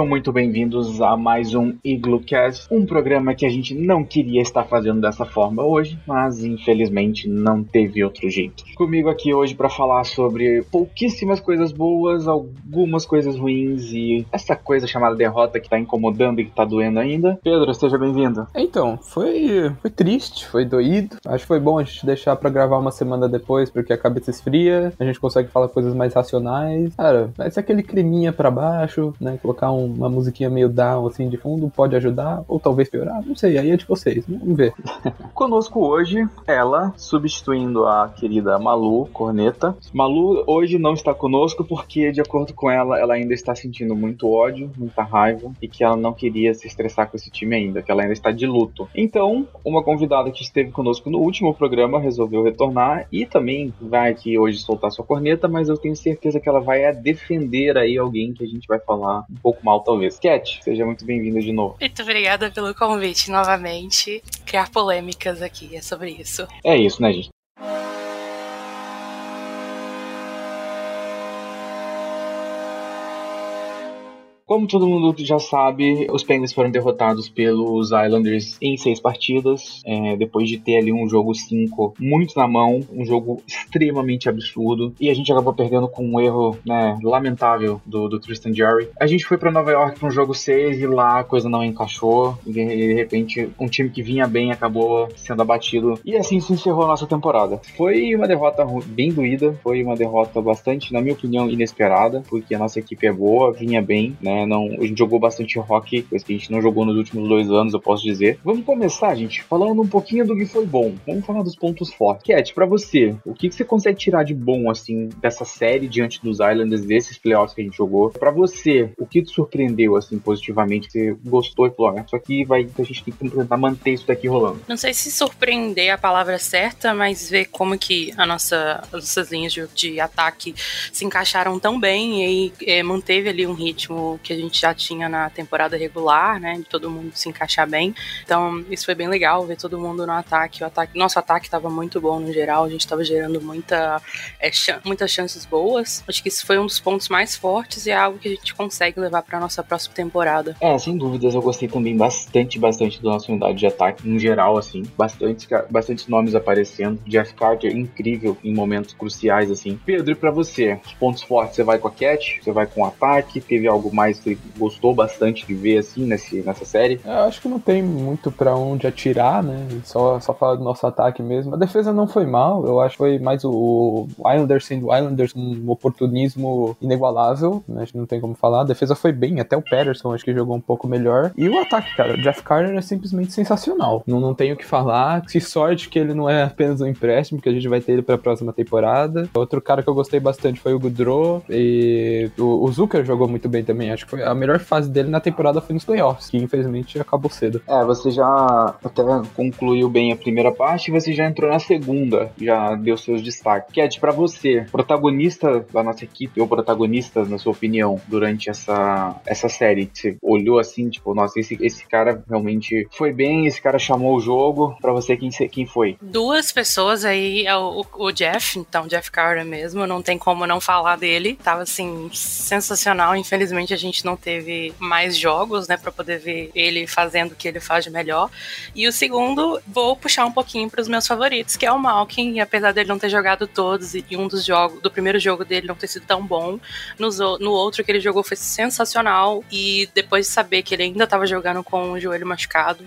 Sejam muito bem-vindos a mais um Iglocast, um programa que a gente não queria estar fazendo dessa forma hoje, mas infelizmente não teve outro jeito. Comigo aqui hoje para falar sobre pouquíssimas coisas boas, algumas coisas ruins e essa coisa chamada derrota que tá incomodando e que tá doendo ainda. Pedro, seja bem-vindo. Então, foi, foi triste, foi doído. Acho que foi bom a gente deixar para gravar uma semana depois, porque a cabeça esfria, a gente consegue falar coisas mais racionais. Cara, vai ser aquele creminha para baixo, né? Colocar um uma musiquinha meio down assim de fundo pode ajudar ou talvez piorar, não sei, aí é de vocês, vamos ver. Conosco hoje, ela substituindo a querida Malu Corneta. Malu hoje não está conosco porque, de acordo com ela, ela ainda está sentindo muito ódio, muita raiva e que ela não queria se estressar com esse time ainda, que ela ainda está de luto. Então, uma convidada que esteve conosco no último programa resolveu retornar e também vai aqui hoje soltar sua corneta, mas eu tenho certeza que ela vai defender aí alguém que a gente vai falar um pouco mal, talvez. Cat, seja muito bem-vinda de novo. Muito obrigada pelo convite novamente. Criar polêmicas aqui, é sobre isso. É isso, né, gente? Como todo mundo já sabe, os Penguins foram derrotados pelos Islanders em seis partidas, é, depois de ter ali um jogo 5 muito na mão, um jogo extremamente absurdo, e a gente acabou perdendo com um erro né, lamentável do, do Tristan Jerry. A gente foi para Nova York para um jogo 6 e lá a coisa não encaixou, e de repente um time que vinha bem acabou sendo abatido, e assim se encerrou a nossa temporada. Foi uma derrota bem doída, foi uma derrota bastante, na minha opinião, inesperada, porque a nossa equipe é boa, vinha bem, né? Não, a gente jogou bastante rock, coisa que a gente não jogou nos últimos dois anos, eu posso dizer. Vamos começar, gente, falando um pouquinho do que foi bom. Vamos falar dos pontos fortes. Cat, para você, o que, que você consegue tirar de bom, assim, dessa série diante dos Islanders, desses playoffs que a gente jogou? Para você, o que te surpreendeu, assim, positivamente, você gostou e falou, ah, isso aqui vai, a gente tem que tentar manter isso daqui rolando? Não sei se surpreender é a palavra certa, mas ver como que a nossa, as nossas linhas de, de ataque se encaixaram tão bem e é, manteve ali um ritmo que que a gente já tinha na temporada regular, né? De todo mundo se encaixar bem. Então, isso foi bem legal, ver todo mundo no ataque. O ataque nosso ataque estava muito bom no geral, a gente estava gerando muita, é, ch muitas chances boas. Acho que isso foi um dos pontos mais fortes e é algo que a gente consegue levar para nossa próxima temporada. É, sem dúvidas, eu gostei também bastante, bastante da nossa unidade de ataque, em geral, assim. Bastante, bastante nomes aparecendo. Jeff Carter, incrível em momentos cruciais, assim. Pedro, e pra você? Os pontos fortes, você vai com a Cat? Você vai com o ataque? Teve algo mais você gostou bastante de ver assim nesse, nessa série? Eu acho que não tem muito para onde atirar, né? Só, só falar do nosso ataque mesmo. A defesa não foi mal, eu acho que foi mais o, o Islanders sendo Islanders um oportunismo inigualável, né? Acho que não tem como falar. A defesa foi bem, até o Patterson acho que jogou um pouco melhor. E o ataque, cara, o Jeff Carter é simplesmente sensacional. Não, não tenho o que falar. Que sorte que ele não é apenas um empréstimo, que a gente vai ter ele pra próxima temporada. Outro cara que eu gostei bastante foi o Goodrow. E o, o Zucker jogou muito bem também. Acho que foi a melhor fase dele na temporada foi nos playoffs, que infelizmente acabou cedo. É, você já até concluiu bem a primeira parte e você já entrou na segunda, já deu seus destaques. Cat, para você, protagonista da nossa equipe ou protagonista, na sua opinião, durante essa, essa série, você olhou assim, tipo, nossa, esse, esse cara realmente foi bem, esse cara chamou o jogo. Para você, quem, quem foi? Duas pessoas aí, é o, o Jeff, então, Jeff Carter mesmo, não tem como não falar dele. Tava assim, sensacional. Infelizmente a gente gente não teve mais jogos, né, para poder ver ele fazendo o que ele faz de melhor. E o segundo, vou puxar um pouquinho para os meus favoritos, que é o Malkin, e apesar dele não ter jogado todos e um dos jogos, do primeiro jogo dele não ter sido tão bom, no, outro que ele jogou foi sensacional e depois de saber que ele ainda estava jogando com o joelho machucado,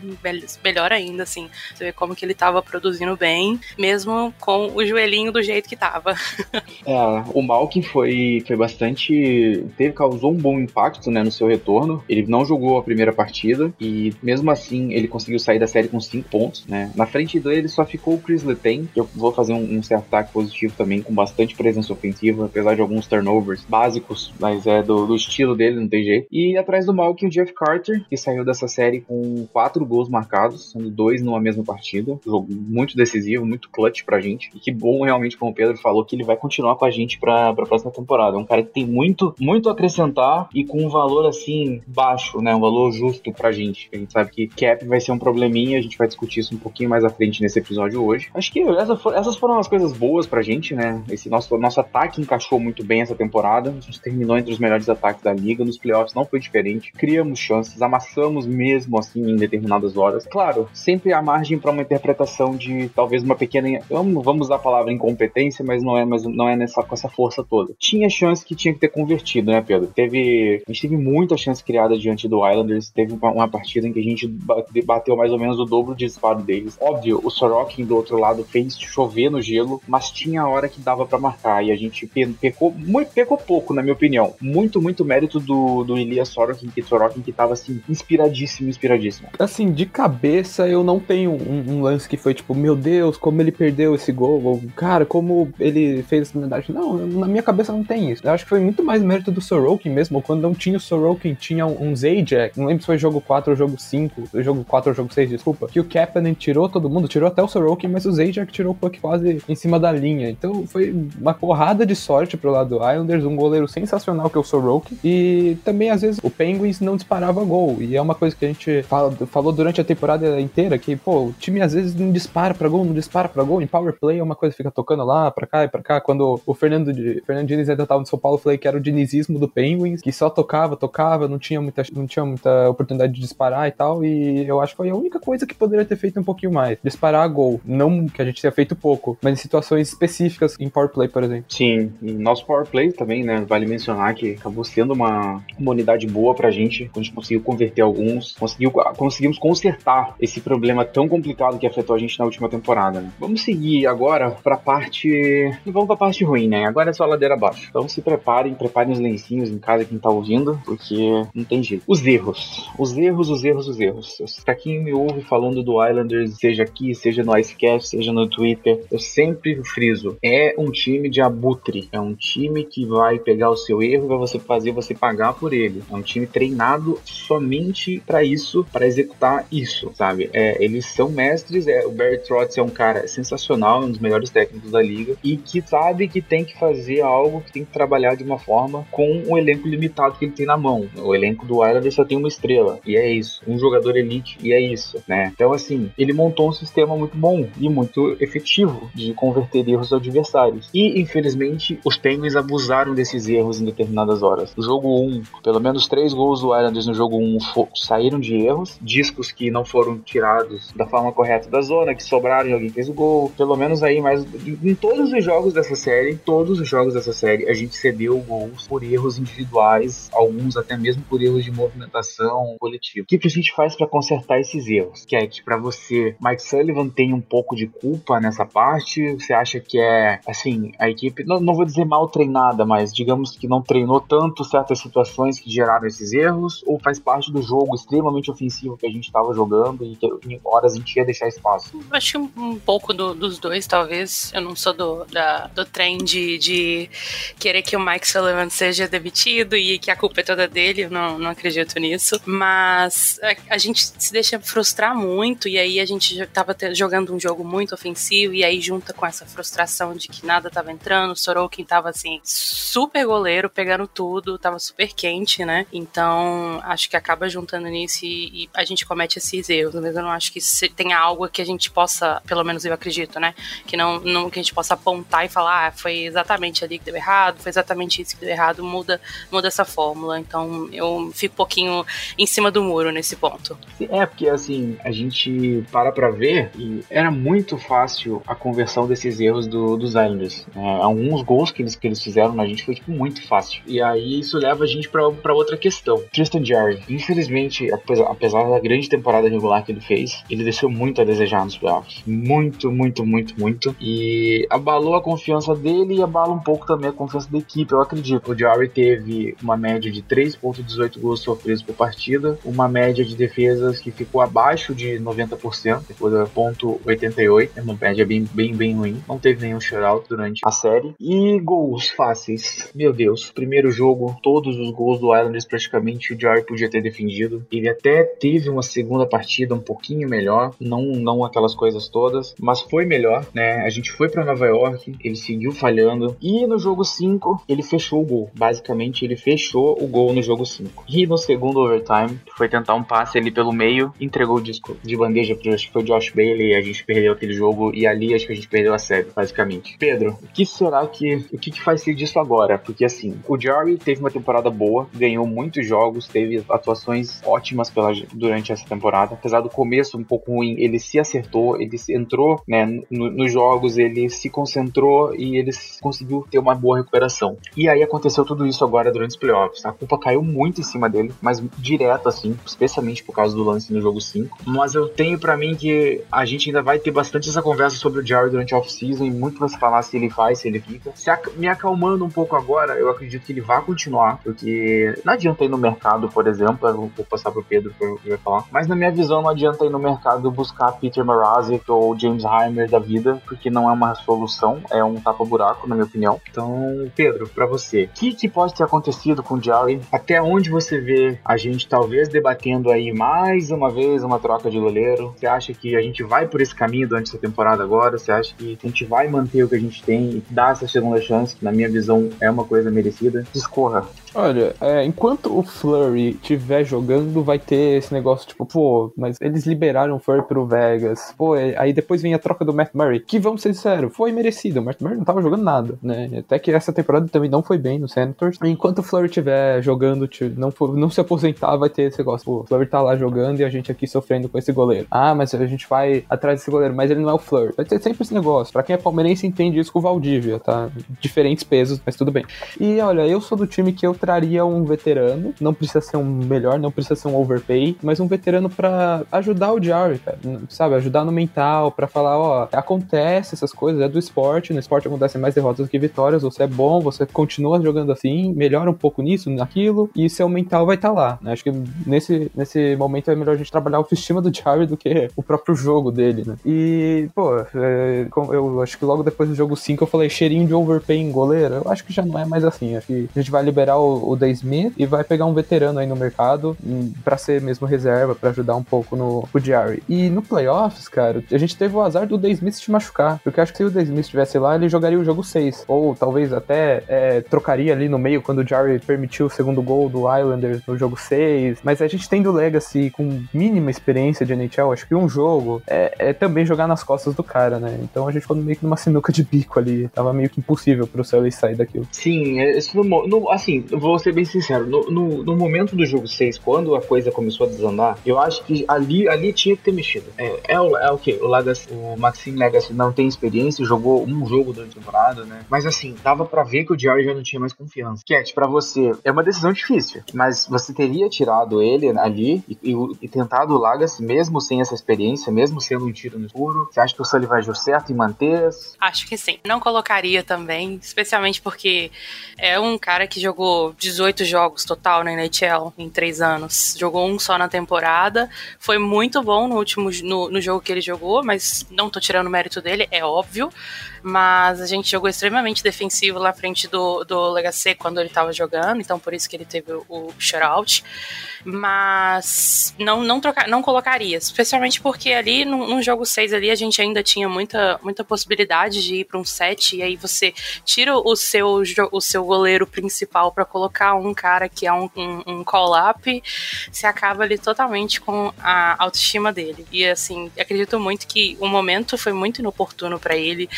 melhor ainda, assim, você vê como que ele estava produzindo bem, mesmo com o joelhinho do jeito que estava. é, o Malkin foi, foi bastante, teve, causou um bom impacto impacto né, no seu retorno. Ele não jogou a primeira partida e mesmo assim ele conseguiu sair da série com 5 pontos. Né? Na frente dele só ficou o Chris Letang, que eu vou fazer um, um certo ataque positivo também, com bastante presença ofensiva, apesar de alguns turnovers básicos, mas é do, do estilo dele, não tem jeito. E atrás do Malkin, o Jeff Carter, que saiu dessa série com 4 gols marcados, sendo dois numa mesma partida. Jogo muito decisivo, muito clutch pra gente. E que bom realmente, como o Pedro falou, que ele vai continuar com a gente pra, pra próxima temporada. É um cara que tem muito, muito a acrescentar e com um valor assim baixo, né? Um valor justo pra gente. A gente sabe que cap vai ser um probleminha, a gente vai discutir isso um pouquinho mais à frente nesse episódio hoje. Acho que essa for, essas foram as coisas boas pra gente, né? Esse nosso, nosso ataque encaixou muito bem essa temporada. A gente terminou entre os melhores ataques da liga. Nos playoffs não foi diferente. Criamos chances, amassamos mesmo assim em determinadas horas. Claro, sempre há margem para uma interpretação de talvez uma pequena. Vamos, usar a palavra incompetência, mas não é, mas não é nessa, com essa força toda. Tinha chance que tinha que ter convertido, né, Pedro? Teve. A gente teve muita chance criada diante do Islanders. Teve uma, partida em que a gente bateu mais ou menos o dobro de disparo deles. Óbvio, o Sorokin do outro lado fez chover no gelo, mas tinha hora que dava para marcar e a gente pecou, muito, pecou pouco, na minha opinião. Muito, muito mérito do, do Elias Sorokin, que Sorokin que tava assim, inspiradíssimo, inspiradíssimo. Assim, de cabeça eu não tenho um, um, lance que foi tipo, meu Deus, como ele perdeu esse gol, ou cara, como ele fez essa unidade. Não, na minha cabeça não tem isso. Eu acho que foi muito mais mérito do Sorokin mesmo, quando não tinha o Sorokin, tinha um Zajac, não lembro se foi jogo 4 ou jogo 5, jogo 4 ou jogo 6, desculpa, que o Kapanen tirou todo mundo, tirou até o Sorokin, mas o Zajac tirou o puck quase em cima da linha. Então foi uma porrada de sorte pro lado do Islanders, um goleiro sensacional que é o Sorokin, e também às vezes o Penguins não disparava gol, e é uma coisa que a gente fala, falou durante a temporada inteira, que, pô, o time às vezes não dispara pra gol, não dispara pra gol, em power play é uma coisa que fica tocando lá, pra cá e pra cá, quando o Fernando, Fernando Diniz ainda tava no São Paulo, eu falei que era o dinizismo do Penguins, que só tocava, tocava, não tinha muita, não tinha muita oportunidade de disparar e tal, e eu acho que foi a única coisa que poderia ter feito um pouquinho mais, disparar gol, não que a gente tenha feito pouco, mas em situações específicas em power play, por exemplo. Sim, nosso power play também, né? Vale mencionar que acabou sendo uma, uma unidade boa pra gente. A gente conseguiu converter alguns, conseguiu, conseguimos consertar esse problema tão complicado que afetou a gente na última temporada. Né? Vamos seguir agora pra parte. Vamos pra parte ruim, né? Agora é só ladeira abaixo. Então se preparem, preparem os lencinhos em casa quem tá ouvindo, porque não tem jeito. Os erros. Os erros, os erros, os erros. Pra quem me ouve falando do Islanders, seja aqui, seja no Icecast, seja no Twitter, eu sempre friso. É um time de abutre. É um time que vai pegar o seu erro e vai você fazer você pagar por ele. É um time treinado somente para isso, para executar isso, sabe? É, eles são mestres. É, o Barry Trotz é um cara sensacional, um dos melhores técnicos da liga e que sabe que tem que fazer algo, que tem que trabalhar de uma forma com o elenco limitado que ele tem na mão. O elenco do Islanders só tem uma estrela e é isso, um jogador elite e é isso, né? Então assim, ele montou um sistema muito bom e muito efetivo de converter erros adversários. E infelizmente os Penguins abusaram desses erros em determinadas horas. No jogo 1, pelo menos três gols do Islanders no jogo 1 saíram de erros, discos que não foram tirados da forma correta da zona, que sobraram e alguém fez o gol. Pelo menos aí, mas em todos os jogos dessa série, todos os jogos dessa série, a gente cedeu gols por erros individuais, alguns até mesmo por erros de movimentação coletiva. O que, que a gente faz para consertar esses erros? Cat, para você, Mike Sullivan tem um pouco de culpa nessa parte? Você acha que é, assim, a equipe, não, não vou dizer mal treinada, mas digamos que não treinou tanto certas situações que geraram esses erros? Ou faz parte do jogo extremamente ofensivo que a gente estava jogando e que em horas a gente ia deixar espaço? Acho um, um pouco do, dos dois, talvez. Eu não sou do, da, do trem de, de querer que o Mike Sullivan seja demitido e que a culpa é toda dele. Eu não, não acredito nisso. Mas a, gente se deixa frustrar muito e aí a gente estava jogando um jogo muito ofensivo e aí junta com essa frustração de que nada estava entrando, Sorokin tava assim, super goleiro, pegando tudo, tava super quente, né? Então, acho que acaba juntando nisso e, e a gente comete esses erros, mas eu não acho que tenha algo que a gente possa, pelo menos eu acredito, né? Que não, não que a gente possa apontar e falar, ah, foi exatamente ali que deu errado, foi exatamente isso que deu errado, muda, muda essa fórmula. Então, eu fico um pouquinho em cima do muro nesse ponto. É, porque assim, a gente para pra ver e era muito fácil a conversão desses erros do, dos Islanders. É, alguns gols que eles, que eles fizeram na gente foi tipo muito fácil. E aí isso leva a gente para outra questão. Tristan Jarry, infelizmente, apesar, apesar da grande temporada regular que ele fez, ele deixou muito a desejar nos playoffs. Muito, muito, muito, muito. E abalou a confiança dele e abala um pouco também a confiança da equipe, eu acredito. O Jarry teve uma média média de 3,18 gols sofridos por partida, uma média de defesas que ficou abaixo de 90%, ficou da ponto 88, é uma média bem, bem, bem ruim. Não teve nenhum shutout durante a série. E gols fáceis. Meu Deus, primeiro jogo, todos os gols do Islanders praticamente o Jarry podia ter defendido. Ele até teve uma segunda partida um pouquinho melhor, não, não aquelas coisas todas, mas foi melhor, né? A gente foi para Nova York, ele seguiu falhando. E no jogo 5, ele fechou o gol. Basicamente, ele fechou o gol no jogo 5. E no segundo overtime, foi tentar um passe ali pelo meio, entregou o disco de bandeja pro acho que foi o Josh Bailey e a gente perdeu aquele jogo. E ali acho que a gente perdeu a série, basicamente. Pedro, o que será que. O que, que faz ser disso agora? Porque assim, o Jerry teve uma temporada boa, ganhou muitos jogos, teve atuações ótimas pela, durante essa temporada. Apesar do começo um pouco ruim, ele se acertou, ele entrou né, no, nos jogos, ele se concentrou e ele conseguiu ter uma boa recuperação. E aí aconteceu tudo isso agora durante os playoffs. A culpa caiu muito em cima dele, mas direto assim, especialmente por causa do lance no jogo 5. Mas eu tenho para mim que a gente ainda vai ter bastante essa conversa sobre o Jerry durante a off-season e muito vai se falar se ele faz, se ele fica. Se me acalmando um pouco agora, eu acredito que ele vai continuar, porque não adianta ir no mercado, por exemplo, eu vou passar pro Pedro que vai falar, mas na minha visão não adianta ir no mercado buscar Peter Mrazek ou James Heimer da vida, porque não é uma solução, é um tapa-buraco, na minha opinião. Então, Pedro, para você, o que, que pode ter acontecido com o Jerry? Até onde você vê a gente talvez debatendo aí mais uma vez uma troca de goleiro? Você acha que a gente vai por esse caminho durante essa temporada agora? Você acha que a gente vai manter o que a gente tem e dar essa segunda chance, que na minha visão é uma coisa merecida? Discorra. Olha, é, enquanto o Flurry estiver jogando, vai ter esse negócio tipo, pô, mas eles liberaram o Flurry pro Vegas. Pô, é, aí depois vem a troca do Matt Murray, que vamos ser sinceros, foi merecido. O Matt Murray não tava jogando nada, né? Até que essa temporada também não foi bem no Senators. Enquanto o Flurry estiver jogando, não, for, não se aposentar, vai ter esse negócio. O Flurry tá lá jogando e a gente aqui sofrendo com esse goleiro. Ah, mas a gente vai atrás desse goleiro, mas ele não é o Flurry. Vai ter sempre esse negócio. Pra quem é palmeirense entende isso com o Valdívia, tá? Diferentes pesos, mas tudo bem. E olha, eu sou do time que eu traria um veterano, não precisa ser um melhor, não precisa ser um overpay, mas um veterano para ajudar o Jarry, sabe? Ajudar no mental, para falar, ó, acontece essas coisas, é do esporte, no esporte acontecem mais derrotas do que vitórias, você é bom, você continua jogando assim, melhora um pouco nisso, naquilo, e seu mental vai estar tá lá, né? Acho que nesse, nesse momento é melhor a gente trabalhar a autoestima do Jarry do que o próprio jogo dele, né? E, pô, é, eu acho que logo depois do jogo 5 eu falei cheirinho de overpay em goleiro, eu acho que já não é mais assim, acho que a gente vai liberar o, o Day Smith e vai pegar um veterano aí no mercado hum, para ser mesmo reserva, para ajudar um pouco no o Jerry. E no playoffs, cara, a gente teve o azar do Day Smith te machucar, porque acho que se o Day Smith estivesse lá, ele jogaria o jogo 6, ou talvez até é, trocaria ali no meio quando o Jerry permitiu o segundo gol do Islanders no jogo 6, mas a gente tendo Legacy com mínima experiência de NHL, acho que um jogo é, é também jogar nas costas do cara, né? Então a gente ficou meio que numa sinuca de bico ali, tava meio que impossível pro Sully sair daquilo. Sim, é, no, no, assim, vou ser bem sincero, no, no, no, momento do jogo 6, quando a coisa começou a desandar, eu acho que ali, ali tinha que ter mexido. É, é, o, é o que? O, Legacy, o Maxime Legacy não tem experiência, jogou um jogo durante a temporada, né? Mas assim, dava para ver que o Jerry já não tinha mais confiança. Cat, para você, é uma decisão difícil, mas você teria tirado ele ali e, e, e tentado o Legacy mesmo sem essa experiência, mesmo sendo um tiro no escuro? Você acha que o vai agir certo em manter? Acho que sim. Não colocaria também, especialmente porque é um cara que jogou 18 jogos total na NHL em três anos. Jogou um só na temporada. Foi muito bom no último no, no jogo que ele jogou, mas não tô tirando o mérito dele, é óbvio mas a gente jogou extremamente defensivo lá frente do, do Legacy quando ele estava jogando, então por isso que ele teve o, o shutout. Mas não não trocar, não colocaria, especialmente porque ali no, no jogo 6 ali a gente ainda tinha muita, muita possibilidade de ir para um set e aí você tira o seu o seu goleiro principal para colocar um cara que é um, um, um call-up, você acaba ali totalmente com a autoestima dele. E assim, acredito muito que o momento foi muito inoportuno para ele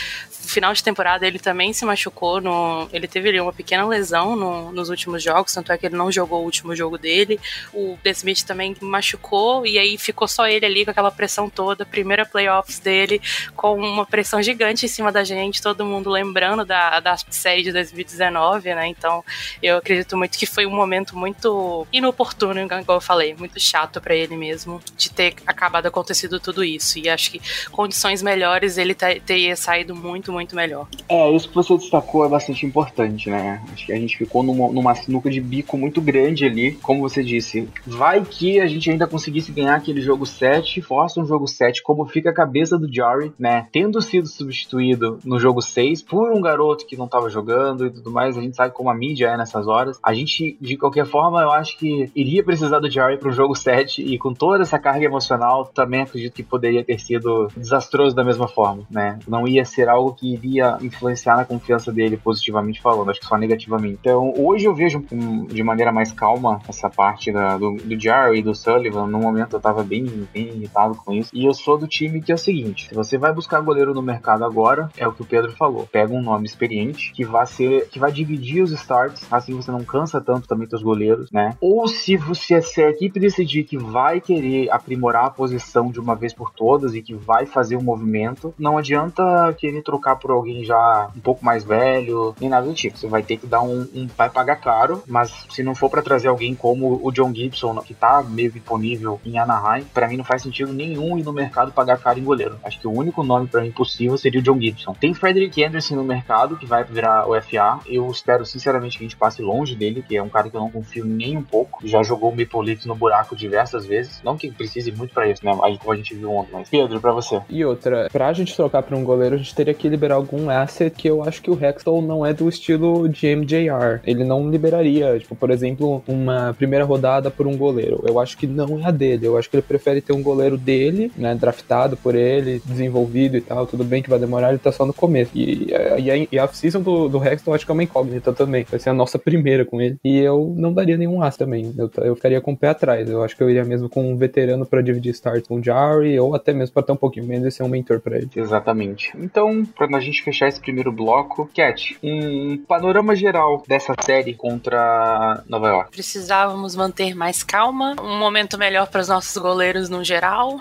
final de temporada ele também se machucou. No, ele teve ali uma pequena lesão no, nos últimos jogos, tanto é que ele não jogou o último jogo dele. O The Smith também machucou e aí ficou só ele ali com aquela pressão toda. Primeira playoffs dele com uma pressão gigante em cima da gente, todo mundo lembrando da, da série de 2019, né? Então eu acredito muito que foi um momento muito inoportuno, igual eu falei, muito chato para ele mesmo de ter acabado acontecido tudo isso. E acho que condições melhores ele teria saído muito, muito melhor. É, isso que você destacou é bastante importante, né? Acho que a gente ficou numa, numa sinuca de bico muito grande ali, como você disse. Vai que a gente ainda conseguisse ganhar aquele jogo 7, força um jogo 7, como fica a cabeça do Jarry, né? Tendo sido substituído no jogo 6 por um garoto que não tava jogando e tudo mais, a gente sabe como a mídia é nessas horas. A gente, de qualquer forma, eu acho que iria precisar do Jarry pro jogo 7 e com toda essa carga emocional, também acredito que poderia ter sido desastroso da mesma forma, né? Não ia ser algo que iria influenciar na confiança dele positivamente falando, acho que só negativamente. Então, hoje eu vejo de maneira mais calma essa parte da, do, do Jarry e do Sullivan. No momento eu tava bem, bem irritado com isso. E eu sou do time que é o seguinte: se você vai buscar goleiro no mercado agora, é o que o Pedro falou. Pega um nome experiente que vai ser, que vai dividir os starts, assim você não cansa tanto também teus goleiros, né? Ou se você se a equipe decidir que vai querer aprimorar a posição de uma vez por todas e que vai fazer um movimento, não adianta querer trocar por alguém já um pouco mais velho, nem nada do tipo. Você vai ter que dar um, um vai pagar caro, mas se não for para trazer alguém como o John Gibson, que tá meio disponível em Anaheim, para mim não faz sentido nenhum ir no mercado pagar caro em goleiro. Acho que o único nome para mim possível seria o John Gibson. Tem Frederick Anderson no mercado, que vai virar o FA. Eu espero sinceramente que a gente passe longe dele, que é um cara que eu não confio nem um pouco. Já jogou o Maple Leafs no buraco diversas vezes. Não que precise muito para isso, né? Aí como a gente viu ontem. Mas Pedro, para você. E outra, pra gente trocar pra um goleiro, a gente teria que liberar algum asset que eu acho que o Hextall não é do estilo de MJR. Ele não liberaria, tipo, por exemplo, uma primeira rodada por um goleiro. Eu acho que não é a dele. Eu acho que ele prefere ter um goleiro dele, né, draftado por ele, desenvolvido e tal. Tudo bem que vai demorar, ele tá só no começo. E, e, a, e a off-season do, do Hexton acho que é uma incógnita também. Vai ser a nossa primeira com ele. E eu não daria nenhum as também. Eu, eu ficaria com o pé atrás. Eu acho que eu iria mesmo com um veterano para dividir start com o Jarry, ou até mesmo para ter um pouquinho menos e ser um mentor para ele. Exatamente. Então, pra a gente fechar esse primeiro bloco, Cat, um panorama geral dessa série contra Nova York. Precisávamos manter mais calma, um momento melhor para os nossos goleiros no geral,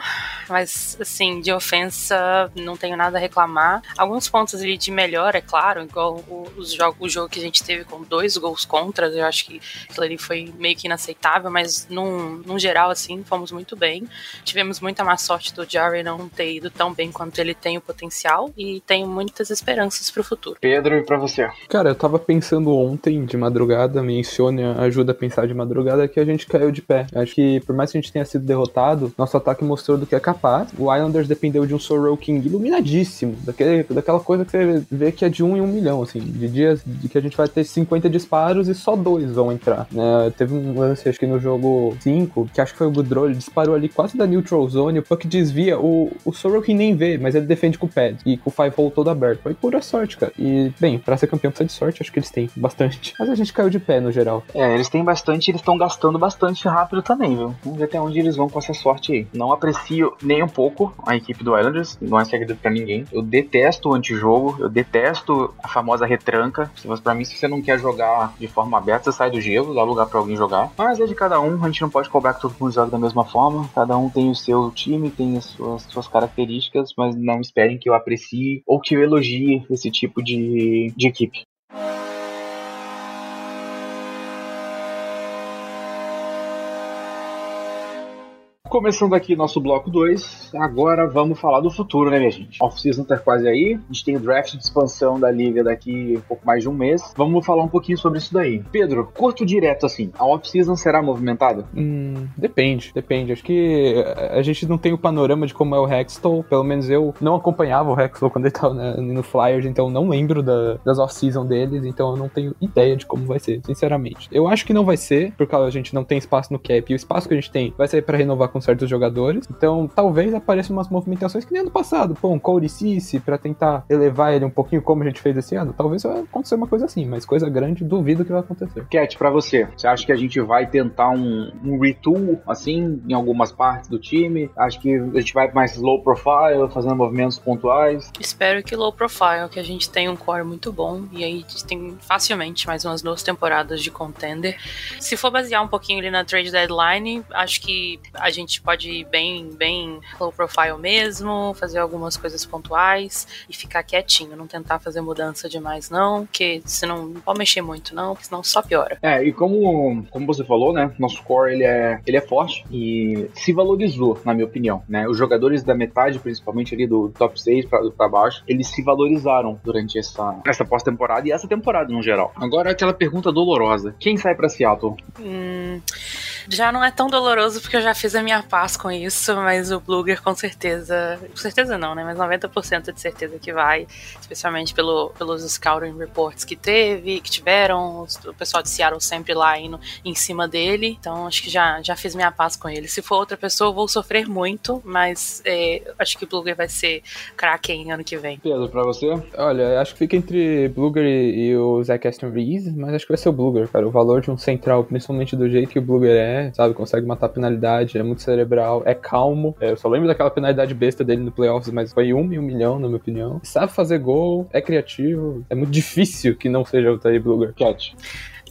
mas assim, de ofensa não tenho nada a reclamar. Alguns pontos ali de melhor, é claro, igual o, o jogo que a gente teve com dois gols contra, eu acho que aquilo ali foi meio que inaceitável, mas num, num geral, assim, fomos muito bem. Tivemos muita má sorte do Jarry não ter ido tão bem quanto ele tem o potencial e tenho muitas esperanças pro futuro. Pedro, e pra você? Cara, eu tava pensando ontem de madrugada, insônia ajuda a pensar de madrugada, que a gente caiu de pé. Acho que por mais que a gente tenha sido derrotado, nosso ataque mostrou do que é capaz. O Islanders dependeu de um Sorrow King iluminadíssimo, daquele, daquela coisa que você vê que é de um em um milhão, assim, de dias de que a gente vai ter 50 disparos e só dois vão entrar, né? Teve um lance, acho que no jogo 5, que acho que foi o Goodrow, ele disparou ali quase da neutral zone, o puck desvia, o, o Sorrow King nem vê, mas ele defende com o pad e com o five hole todo aberto. Foi pura sorte, cara. E, bem, pra ser campeão precisa de sorte, acho que eles têm bastante. Mas a gente caiu de pé no geral. É, eles têm bastante, eles estão gastando bastante rápido também, viu? Vamos ver até onde eles vão com essa sorte aí. Não aprecio nem um pouco a equipe do Islanders, não é segredo pra ninguém. Eu detesto o antijogo, eu detesto a famosa retranca. Pra mim, se você não quer jogar de forma aberta, você sai do gelo, dá lugar pra alguém jogar. Mas é de cada um, a gente não pode cobrar que todo mundo jogue da mesma forma. Cada um tem o seu time, tem as suas, suas características, mas não esperem que eu aprecie ou que eu elogie esse tipo de, de equipe. Começando aqui nosso bloco 2, agora vamos falar do futuro, né, minha gente? Off-season tá quase aí, a gente tem o draft de expansão da liga daqui um pouco mais de um mês. Vamos falar um pouquinho sobre isso daí. Pedro, curto direto assim, a off-season será movimentada? Hum, depende, depende. Acho que a gente não tem o panorama de como é o Hextall, pelo menos eu não acompanhava o Hextall quando ele tava no Flyers, então não lembro da, das off-season deles, então eu não tenho ideia de como vai ser, sinceramente. Eu acho que não vai ser, porque a gente não tem espaço no cap, e o espaço que a gente tem vai ser para renovar com certos jogadores. Então, talvez apareçam umas movimentações que nem ano passado. Pô, um Corey Cici pra tentar elevar ele um pouquinho como a gente fez esse ano. Talvez vai acontecer uma coisa assim, mas coisa grande, duvido que vai acontecer. Cat, pra você, você acha que a gente vai tentar um, um retool, assim, em algumas partes do time? Acho que a gente vai mais low profile, fazendo movimentos pontuais? Espero que low profile, que a gente tenha um core muito bom e aí a gente tem facilmente mais umas duas temporadas de contender. Se for basear um pouquinho ali na trade deadline, acho que a gente gente pode ir bem, bem low profile mesmo, fazer algumas coisas pontuais e ficar quietinho, não tentar fazer mudança demais não, porque senão não pode mexer muito não, porque senão só piora. É, e como, como você falou, né, nosso core ele é, ele é forte e se valorizou, na minha opinião, né? Os jogadores da metade, principalmente ali do top 6 para baixo, eles se valorizaram durante essa, essa pós-temporada e essa temporada no geral. Agora aquela pergunta dolorosa: quem sai para Seattle? Hum, já não é tão doloroso porque eu já fiz a minha paz com isso, mas o Bluger com certeza, com certeza não, né? Mas 90% de certeza que vai, especialmente pelo, pelos scouting reports que teve, que tiveram, o pessoal de Seattle sempre lá indo em cima dele. Então acho que já, já fiz minha paz com ele. Se for outra pessoa, eu vou sofrer muito, mas é, acho que o Bluger vai ser craque ano que vem. Pedro, pra você? Olha, acho que fica entre Bluger e, o Zach Aston Reese, mas acho que vai ser o Bluger, cara. O valor de um central, principalmente do jeito que o Bluger é, sabe? Consegue matar penalidade, é muito cerebral, é calmo. É, eu só lembro daquela penalidade besta dele no playoffs, mas foi um e um milhão, na minha opinião. Sabe fazer gol, é criativo. É muito difícil que não seja o Teddy Bluger. Cat.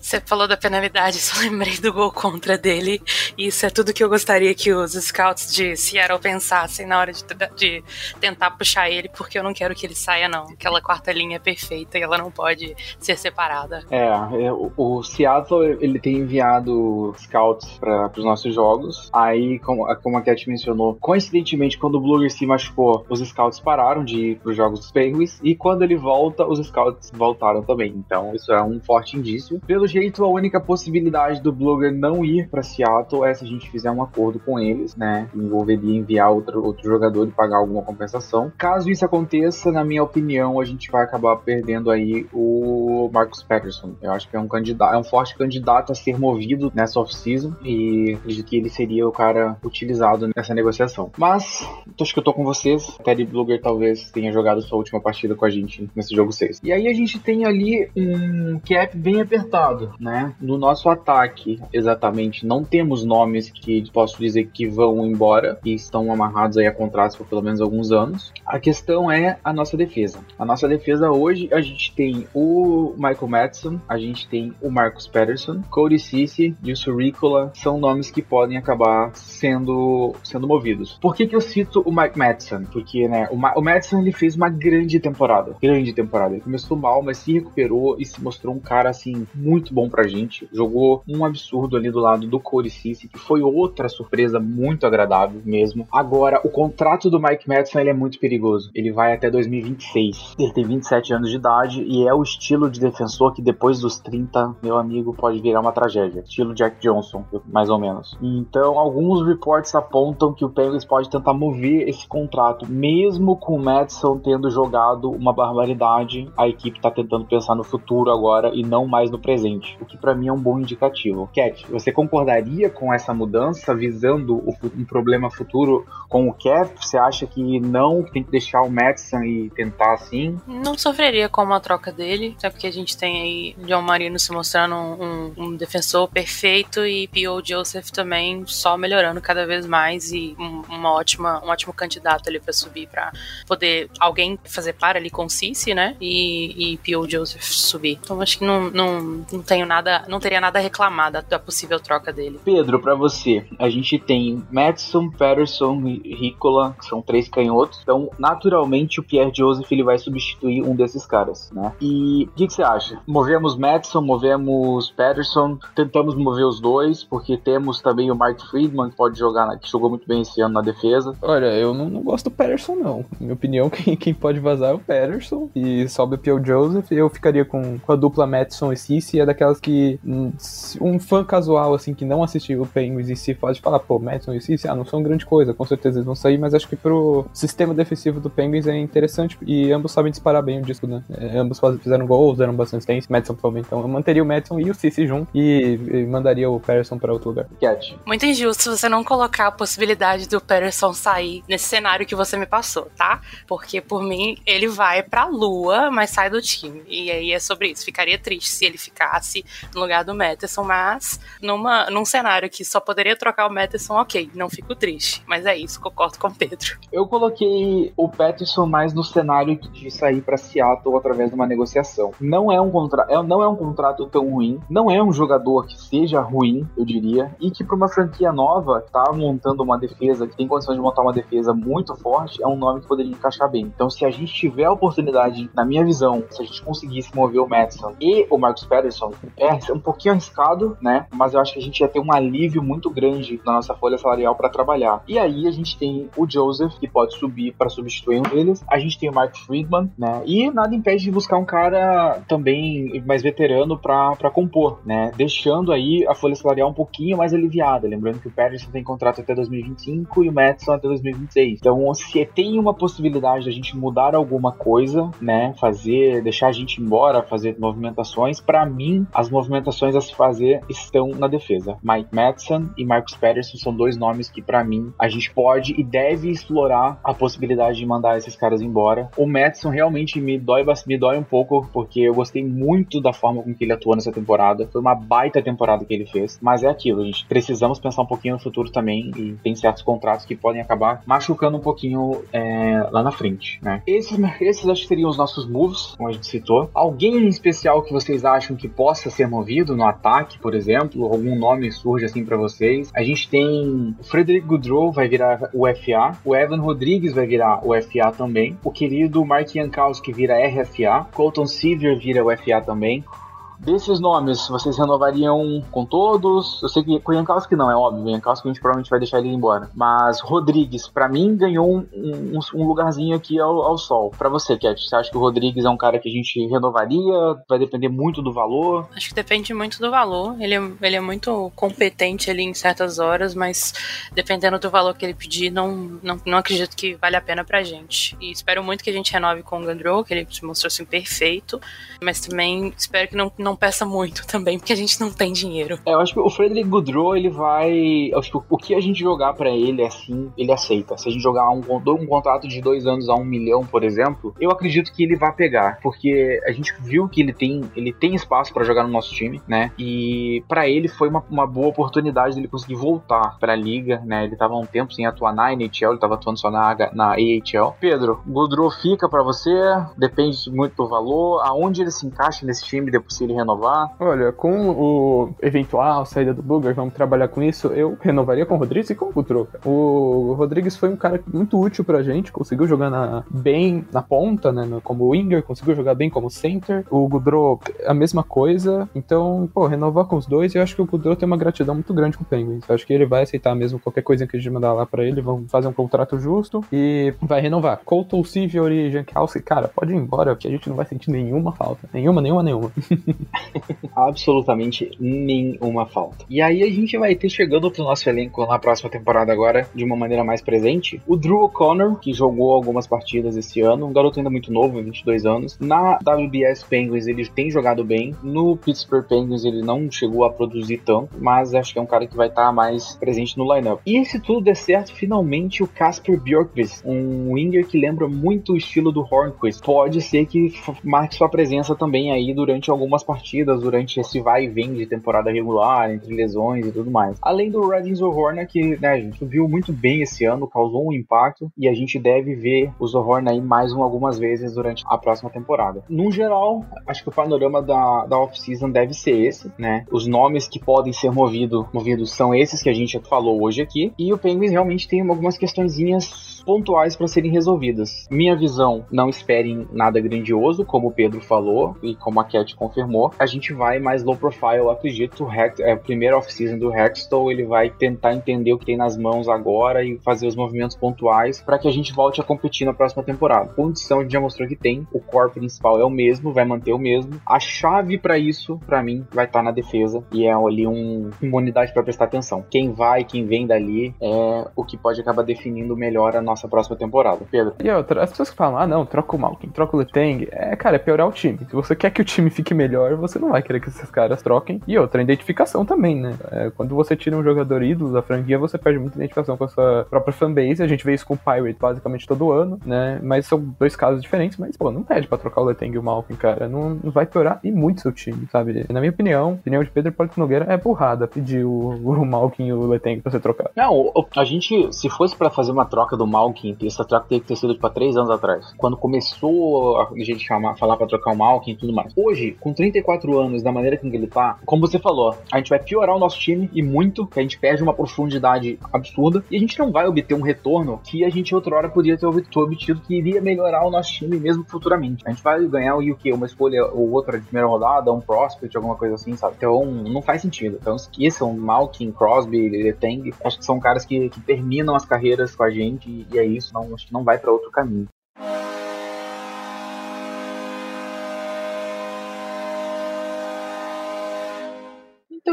Você falou da penalidade, só lembrei do gol contra dele. Isso é tudo que eu gostaria que os scouts de Seattle pensassem na hora de, de, tentar puxar ele, porque eu não quero que ele saia, não. Aquela quarta linha é perfeita e ela não pode ser separada. É, é o, Seattle ele tem enviado scouts para os nossos jogos. Aí, como, como a Cat mencionou, coincidentemente, quando o Bluger se machucou, os scouts pararam de ir para os jogos dos Penguins. E quando ele volta, os scouts voltaram também. Então, isso é um forte indício. Jeito, a única possibilidade do blogger não ir para Seattle é se a gente fizer um acordo com eles, né? Envolveria enviar outro, outro jogador e pagar alguma compensação. Caso isso aconteça, na minha opinião, a gente vai acabar perdendo aí o Marcus Patterson. Eu acho que é um candidato, é um forte candidato a ser movido nessa off-season e acredito que ele seria o cara utilizado nessa negociação. Mas, acho que eu tô com vocês. Teddy Blugger talvez tenha jogado sua última partida com a gente nesse jogo 6. E aí a gente tem ali um cap bem apertado lado, né? No nosso ataque, exatamente, não temos nomes que posso dizer que vão embora e estão amarrados aí a contratos por pelo menos alguns anos. A questão é a nossa defesa. A nossa defesa hoje, a gente tem o Michael Madison, a gente tem o Marcus Patterson, Cody Cici e o Suricola são nomes que podem acabar sendo, sendo movidos. Por que, que eu cito o Mike Madison? Porque, né, o, Ma o Madison ele fez uma grande temporada. Grande temporada. Ele começou mal, mas se recuperou e se mostrou um cara assim muito muito bom pra gente. Jogou um absurdo ali do lado do Corey Cici, que foi outra surpresa muito agradável mesmo. Agora, o contrato do Mike Madison ele é muito perigoso. Ele vai até 2026. Ele tem 27 anos de idade e é o estilo de defensor que depois dos 30, meu amigo, pode virar uma tragédia. Estilo Jack Johnson, mais ou menos. Então, alguns reports apontam que o Penguins pode tentar mover esse contrato, mesmo com o Madison tendo jogado uma barbaridade. A equipe tá tentando pensar no futuro agora e não mais no presente o que para mim é um bom indicativo. Cat, você concordaria com essa mudança visando o, um problema futuro com o Cap? Você acha que não, que tem que deixar o Madison e tentar assim? Não sofreria com uma troca dele, até porque a gente tem aí John Marino se mostrando um, um, defensor perfeito e P.O. Joseph também só melhorando cada vez mais e um, uma ótima, um ótimo candidato ali para subir para poder alguém fazer par ali com Cici, né? E, e P.O. Joseph subir. Então acho que não, não, não tenho nada, não teria nada a reclamar da, da possível troca dele. Pedro, para você, a gente tem Madison, Patterson e Ricola, que são três canhotos. Então, naturalmente, o Pierre Joseph ele vai substituir um desses caras, né? E o que, que, você acha? Movemos Madison, movemos Patterson, tentamos mover os dois, porque temos também o Mark Friedman, que pode jogar, que jogou muito bem esse ano na defesa. Olha, eu não, não gosto do Patterson, não. Na minha opinião, quem, quem pode vazar é o Patterson. E sobe o Pierre Joseph. Eu ficaria com, com a dupla Madison e Cici, é daquelas que hum, um fã casual, assim, que não assistiu o Penguins e se pode falar, pô, Madison e Cici, ah, não são grande coisa, com certeza eles vão sair, mas acho que pro sistema defensivo do Penguins é interessante e ambos sabem disparar bem o disco, né? É, ambos fizeram gols, deram bastante assistência, Madison provavelmente, então eu manteria o Madison e o Cici junto e, e mandaria o Patterson para outro lugar. Cat. Muito injusto você não colocar a possibilidade do Patterson sair nesse cenário que você me passou, tá? Porque por mim ele vai pra lua, mas sai do time. E aí é sobre isso. Ficaria triste se ele ficar entrasse no lugar do Matheson, mas numa, num cenário que só poderia trocar o Matheson, ok, não fico triste. Mas é isso, concordo com o Pedro. Eu coloquei o Peterson mais no cenário de sair para Seattle através de uma negociação. Não é um contrato, é, não é um contrato tão ruim, não é um jogador que seja ruim, eu diria, e que para uma franquia nova tá montando uma defesa que tem condições de montar uma defesa muito forte, é um nome que poderia encaixar bem. Então, se a gente tiver a oportunidade, na minha visão, se a gente conseguisse mover o Madison e o Marcus Patterson, é um pouquinho arriscado, né? Mas eu acho que a gente ia ter um alívio muito grande na nossa folha salarial para trabalhar. E aí a gente tem o Joseph, que pode subir para substituir um deles. A gente tem o Mark Friedman, né? E nada impede de buscar um cara também mais veterano para compor, né? Deixando aí a folha salarial um pouquinho mais aliviada. Lembrando que o Patterson tem contrato até 2025 e o Madison até 2026. Então, se tem uma possibilidade da gente mudar alguma coisa, né? Fazer, deixar a gente embora, fazer movimentações, para mim, as movimentações a se fazer estão na defesa. Mike Madison e Marcus Patterson são dois nomes que, para mim, a gente pode e deve explorar a possibilidade de mandar esses caras embora. O Madison realmente me dói, me dói um pouco, porque eu gostei muito da forma com que ele atuou nessa temporada. Foi uma baita temporada que ele fez. Mas é aquilo, gente. Precisamos pensar um pouquinho no futuro também. E tem certos contratos que podem acabar machucando um pouquinho é, lá na frente, né? Esses, esses acho que seriam os nossos moves, como a gente citou. Alguém em especial que vocês acham que possa ser movido no ataque, por exemplo? Algum nome surge assim para vocês? A gente tem o Frederick Goodrow vai virar o FA, o Evan Rodrigues vai virar o FA também, o querido Mark Jankowski vira RFA, Colton Sevier vira o FA também. Desses nomes, vocês renovariam com todos? Eu sei que com o Jankowski não, é óbvio. O Jankowski a gente provavelmente vai deixar ele embora. Mas Rodrigues, para mim, ganhou um, um, um, lugarzinho aqui ao, ao sol. Para você, Cat, você acha que o Rodrigues é um cara que a gente renovaria? Vai depender muito do valor? Acho que depende muito do valor. Ele é, ele é muito competente ali em certas horas, mas dependendo do valor que ele pedir, não, não, não acredito que vale a pena pra gente. E espero muito que a gente renove com o Gandro, que ele se mostrou assim perfeito. Mas também espero que não, não não peça muito também, porque a gente não tem dinheiro. É, eu acho que o Frederick Goodrow, ele vai. Acho que o que a gente jogar para ele assim, ele aceita. Se a gente jogar um, um contrato de dois anos a um milhão, por exemplo, eu acredito que ele vai pegar, porque a gente viu que ele tem, ele tem espaço para jogar no nosso time, né? E para ele foi uma, uma boa oportunidade dele conseguir voltar para a liga, né? Ele tava um tempo sem atuar na NHL, ele tava atuando só na, na AHL. Pedro, Goodrow fica para você, depende muito do valor, aonde ele se encaixa nesse time depois se ele renovar? Olha, com o eventual saída do Booger, vamos trabalhar com isso, eu renovaria com o Rodrigues e com o Troca. O Rodrigues foi um cara muito útil pra gente, conseguiu jogar na, bem na ponta, né, como winger, conseguiu jogar bem como center. O Gudro, a mesma coisa. Então, pô, renovar com os dois, eu acho que o Gudro tem uma gratidão muito grande com o Penguins. Eu acho que ele vai aceitar mesmo qualquer coisa que a gente mandar lá pra ele, vão fazer um contrato justo e vai renovar. Colton, Sivior e Jankowski, cara, pode ir embora, porque a gente não vai sentir nenhuma falta. Nenhuma, nenhuma, nenhuma. Absolutamente nenhuma falta. E aí a gente vai ter chegando pro nosso elenco na próxima temporada agora, de uma maneira mais presente, o Drew O'Connor, que jogou algumas partidas esse ano, um garoto ainda muito novo, 22 anos. Na WBS Penguins ele tem jogado bem, no Pittsburgh Penguins ele não chegou a produzir tanto, mas acho que é um cara que vai estar tá mais presente no lineup. E se tudo der certo, finalmente o Casper Bjorkqvist, um winger que lembra muito o estilo do Hornquist, pode ser que marque sua presença também aí durante algumas partidas partidas durante esse vai e vem de temporada regular, entre lesões e tudo mais. Além do Redding Zohorna, que né, a gente viu muito bem esse ano, causou um impacto, e a gente deve ver o Zohorna aí mais um, algumas vezes durante a próxima temporada. No geral, acho que o panorama da, da off-season deve ser esse, né? Os nomes que podem ser movido, movidos são esses que a gente falou hoje aqui, e o Penguins realmente tem algumas questõezinhas pontuais para serem resolvidas. Minha visão, não esperem nada grandioso, como o Pedro falou e como a Cat confirmou. A gente vai mais low profile, acredito. O é, a primeira off-season do Hextall, ele vai tentar entender o que tem nas mãos agora e fazer os movimentos pontuais para que a gente volte a competir na próxima temporada. Condição a gente já mostrou que tem, o core principal é o mesmo, vai manter o mesmo. A chave para isso, para mim, vai estar tá na defesa e é ali um, uma unidade para prestar atenção. Quem vai, quem vem dali é o que pode acabar definindo melhor a nossa nossa próxima temporada. Pedro. E outra, as pessoas que falam, ah, não, troca o Malkin, troca o Letang. É, cara, é piorar o time. Se você quer que o time fique melhor, você não vai querer que esses caras troquem. E outra, identificação também, né? É, quando você tira um jogador ídolo da franquia, você perde muita identificação com a sua própria fanbase. A gente vê isso com o Pirate basicamente todo ano, né? Mas são dois casos diferentes, mas, pô, não pede pra trocar o Letang e o Malkin, cara. Não, não vai piorar e muito seu time, sabe? Na minha opinião, opinião de Pedro Paulo Nogueira é burrada pedir o, o Malkin e o Letang pra você trocar. Não, a gente, se fosse para fazer uma troca do Malkin, essa troca teria que ter sido, tipo, há três anos atrás. Quando começou a gente chamar, falar pra trocar o Malkin e tudo mais. Hoje, com 34 anos, da maneira que ele tá, como você falou, a gente vai piorar o nosso time e muito, que a gente perde uma profundidade absurda e a gente não vai obter um retorno que a gente outra hora poderia ter obtido que iria melhorar o nosso time mesmo futuramente. A gente vai ganhar o que uma escolha ou outra de primeira rodada, um prospect, alguma coisa assim, sabe? Então não faz sentido. Então esqueçam Malkin, Crosby, Letang. Acho que são caras que, que terminam as carreiras com a gente e é isso. Não, acho que não vai para outro caminho.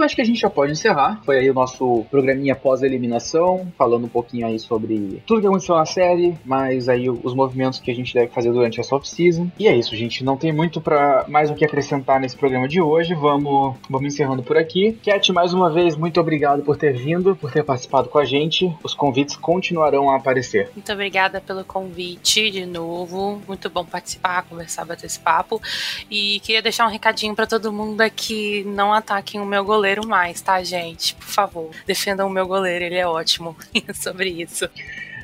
Então acho que a gente já pode encerrar. Foi aí o nosso programinha pós-eliminação, falando um pouquinho aí sobre tudo que aconteceu na série, mas aí os movimentos que a gente deve fazer durante essa off-season. E é isso, gente. Não tem muito para mais o que acrescentar nesse programa de hoje. Vamos, vamos encerrando por aqui. Cat, mais uma vez, muito obrigado por ter vindo, por ter participado com a gente. Os convites continuarão a aparecer. Muito obrigada pelo convite de novo. Muito bom participar, conversar, bater esse papo. E queria deixar um recadinho para todo mundo aqui: não ataquem o meu goleiro goleiro mais, tá, gente? Por favor, defendam o meu goleiro, ele é ótimo sobre isso.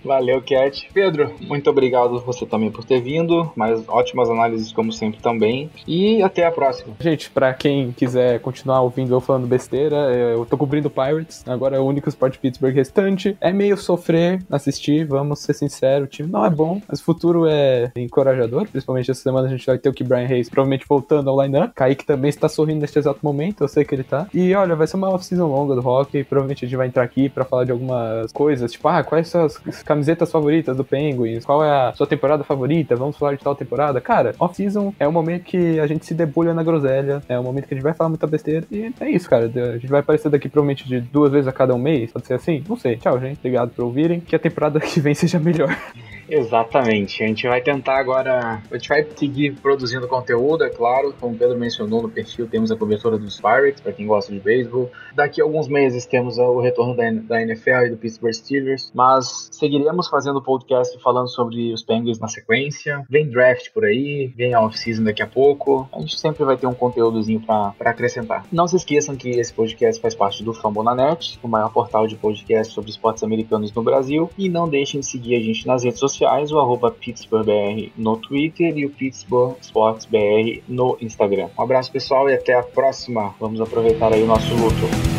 Valeu, Cat. Pedro, muito obrigado você também por ter vindo. Mas ótimas análises, como sempre, também. E até a próxima. Gente, para quem quiser continuar ouvindo eu falando besteira, eu tô cobrindo Pirates. Agora é o único esporte Pittsburgh restante. É meio sofrer assistir, vamos ser sinceros. O time não é bom, mas o futuro é encorajador. Principalmente essa semana a gente vai ter o que Brian Hayes provavelmente voltando ao line-up. Kaique também está sorrindo neste exato momento, eu sei que ele tá. E olha, vai ser uma off-season longa do hockey. Provavelmente a gente vai entrar aqui para falar de algumas coisas, tipo, ah, quais são as camisetas favoritas do Penguins, qual é a sua temporada favorita, vamos falar de tal temporada. Cara, off-season é o momento que a gente se debulha na groselha, é o momento que a gente vai falar muita besteira e é isso, cara. A gente vai aparecer daqui provavelmente de duas vezes a cada um mês, pode ser assim? Não sei. Tchau, gente. Obrigado por ouvirem. Que a temporada que vem seja melhor. Exatamente. A gente vai tentar agora. A gente vai seguir produzindo conteúdo, é claro. Como o Pedro mencionou no perfil, temos a cobertura dos Pirates, para quem gosta de beisebol. Daqui a alguns meses temos o retorno da, da NFL e do Pittsburgh Steelers. Mas seguiremos fazendo podcast falando sobre os Penguins na sequência. Vem draft por aí, vem a off-season daqui a pouco. A gente sempre vai ter um conteúdozinho para acrescentar. Não se esqueçam que esse podcast faz parte do Fambonanet, o maior portal de podcast sobre esportes americanos no Brasil. E não deixem de seguir a gente nas redes sociais sociais, o arroba PittsburghBR no Twitter e o Pittsburgh Sports BR no Instagram. Um abraço pessoal e até a próxima. Vamos aproveitar aí o nosso luto.